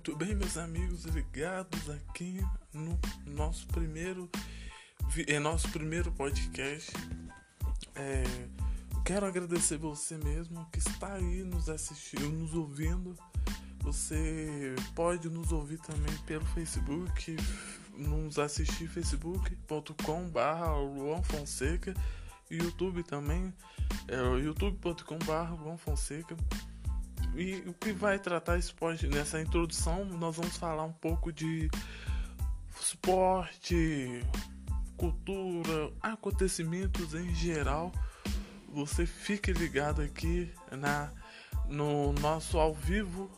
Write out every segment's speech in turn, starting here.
Muito bem, meus amigos, ligados aqui no nosso primeiro, é nosso primeiro podcast. É, quero agradecer você mesmo que está aí nos assistindo, nos ouvindo. Você pode nos ouvir também pelo Facebook, nos assistir facebook.com/barra Luan Fonseca, YouTube também, é, youtube.com/barra Luan Fonseca. E o que vai tratar esporte nessa introdução, nós vamos falar um pouco de esporte, cultura, acontecimentos em geral. Você fique ligado aqui na no nosso ao vivo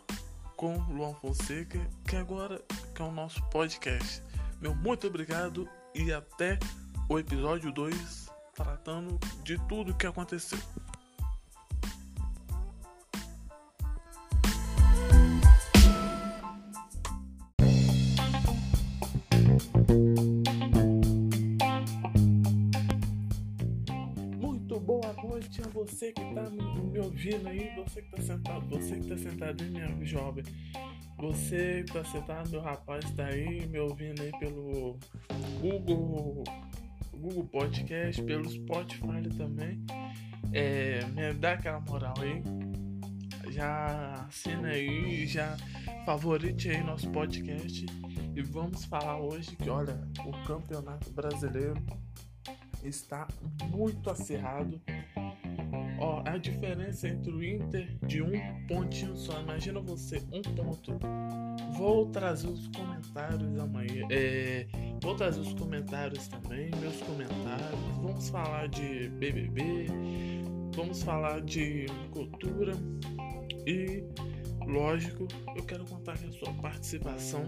com Luan Fonseca, que agora que é o nosso podcast. Meu muito obrigado e até o episódio 2 tratando de tudo que aconteceu. Você que tá me ouvindo aí, você que tá sentado, você que tá sentado aí, minha jovem. Você que tá sentado, meu rapaz, tá aí me ouvindo aí pelo Google, Google Podcast, pelo Spotify também. É, me dá aquela moral aí. Já assina aí, já favorite aí nosso podcast. E vamos falar hoje que, olha, o Campeonato Brasileiro está muito acirrado. Ó, a diferença entre o Inter de um pontinho só. Imagina você, um ponto. Vou trazer os comentários amanhã. É, vou trazer os comentários também, meus comentários. Vamos falar de BBB. Vamos falar de cultura. E, lógico, eu quero contar com a sua participação.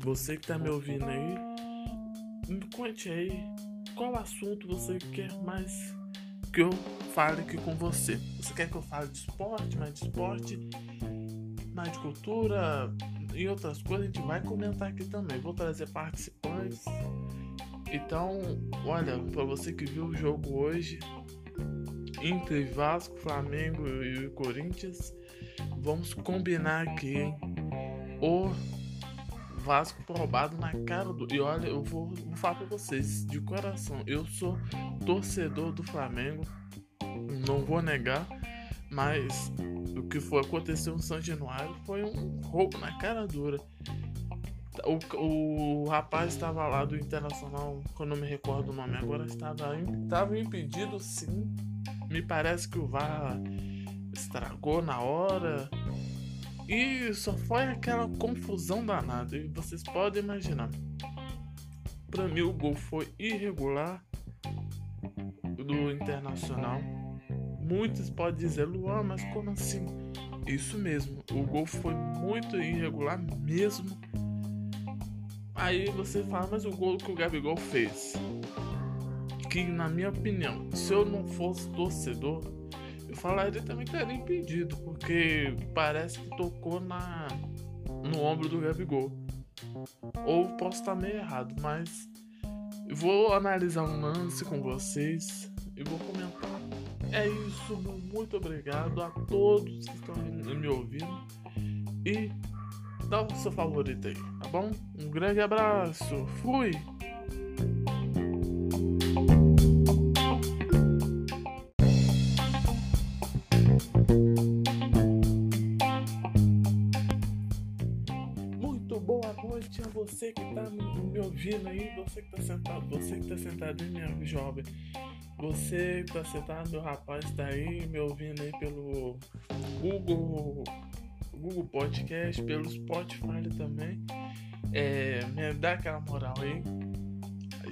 Você que tá me ouvindo aí, me conte aí qual assunto você quer mais que eu fale aqui com você. Você quer que eu fale de esporte, mais de esporte, mais de cultura e outras coisas? A gente vai comentar aqui também. Vou trazer participantes. Então, olha, para você que viu o jogo hoje entre Vasco, Flamengo e Corinthians, vamos combinar aqui, hein? O Vasco roubado na cara do. E olha, eu vou, vou falar pra vocês de coração. Eu sou torcedor do Flamengo. Não vou negar. Mas o que foi aconteceu no São Januário foi um roubo na cara dura. O, o rapaz estava lá do Internacional, que eu não me recordo o nome agora, estava, estava impedido sim. Me parece que o VAR estragou na hora. E só foi aquela confusão danada. E vocês podem imaginar. Para mim, o gol foi irregular do Internacional. Muitos podem dizer, Luan, mas como assim? Isso mesmo, o gol foi muito irregular mesmo. Aí você fala, mas o gol que o Gabigol fez, que na minha opinião, se eu não fosse torcedor, falaria também que era impedido, porque parece que tocou na no ombro do Gabigol. Ou posso estar meio errado, mas vou analisar um lance com vocês e vou comentar. É isso, muito obrigado a todos que estão me ouvindo e dá o seu favorito aí, tá bom? Um grande abraço, fui! Noite a você que tá me ouvindo aí, você que tá sentado, você que tá sentado aí, minha jovem. Você que tá sentado, meu rapaz, tá aí me ouvindo aí pelo Google, Google Podcast, pelo Spotify também. É, me dá aquela moral aí.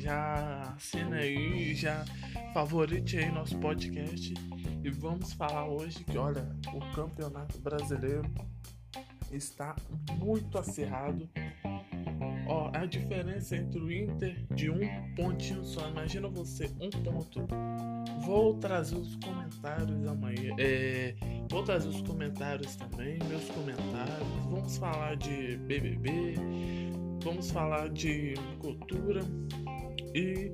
Já assina aí, já favorite aí nosso podcast. E vamos falar hoje que, olha, o campeonato brasileiro está muito acirrado. Ó, a diferença entre o Inter de um pontinho só. Imagina você, um ponto. Vou trazer os comentários amanhã. É, vou trazer os comentários também, meus comentários. Vamos falar de BBB. Vamos falar de cultura. E,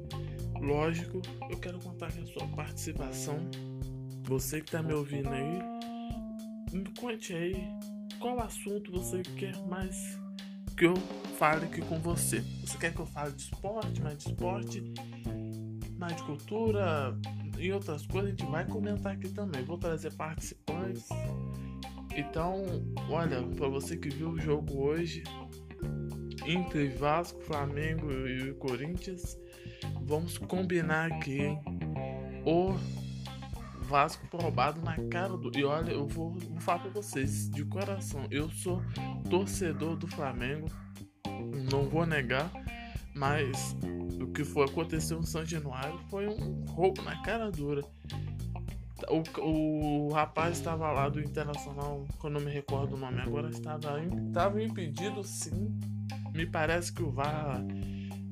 lógico, eu quero contar com a sua participação. Você que tá me ouvindo aí, me conte aí qual assunto você quer mais que eu fale aqui com você? Você quer que eu fale de esporte, mais de esporte, mais de cultura e outras coisas? A gente vai comentar aqui também. Vou trazer participantes. Então, olha, para você que viu o jogo hoje entre Vasco, Flamengo e Corinthians, vamos combinar aqui, hein? O Vasco roubado na cara do. E olha, eu vou, vou falar pra vocês, de coração, eu sou torcedor do Flamengo, não vou negar, mas o que foi aconteceu no São Januário foi um roubo na cara dura. O, o rapaz estava lá do Internacional, que eu não me recordo o nome agora, estava, estava impedido sim. Me parece que o VAR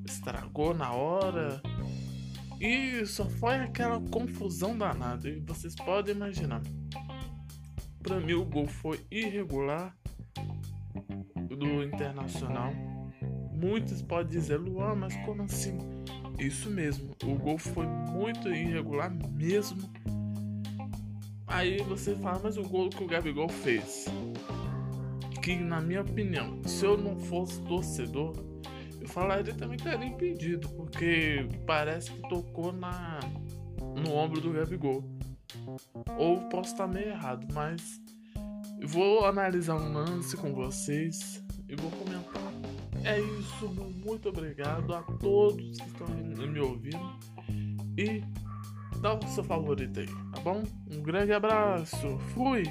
estragou na hora. E só foi aquela confusão danada. E vocês podem imaginar. Para mim o gol foi irregular do Internacional. Muitos podem dizer, Luan, mas como assim? Isso mesmo, o gol foi muito irregular mesmo. Aí você fala, mas o gol que o Gabigol fez. Que na minha opinião, se eu não fosse torcedor, falaria também que era impedido, porque parece que tocou na no ombro do Gabigol. Ou posso estar meio errado, mas vou analisar um lance com vocês e vou comentar. É isso, muito obrigado a todos que estão me ouvindo e dá o seu favorito aí, tá bom? Um grande abraço, fui!